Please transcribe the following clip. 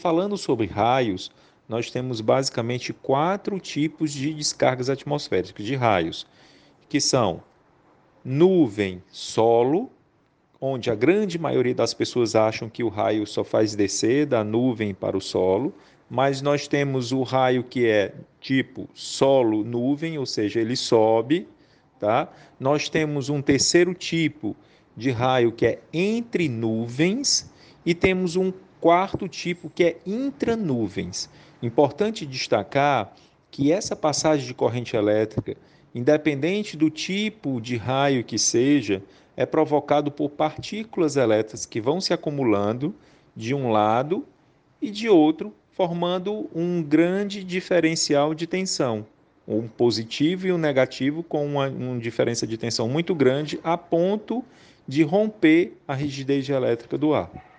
Falando sobre raios, nós temos basicamente quatro tipos de descargas atmosféricas de raios, que são nuvem solo, onde a grande maioria das pessoas acham que o raio só faz descer da nuvem para o solo, mas nós temos o raio que é tipo solo nuvem, ou seja, ele sobe, tá? Nós temos um terceiro tipo de raio que é entre nuvens e temos um quarto tipo que é intranuvens. Importante destacar que essa passagem de corrente elétrica, independente do tipo de raio que seja, é provocado por partículas elétricas que vão se acumulando de um lado e de outro, formando um grande diferencial de tensão, um positivo e um negativo com uma, uma diferença de tensão muito grande a ponto de romper a rigidez elétrica do ar.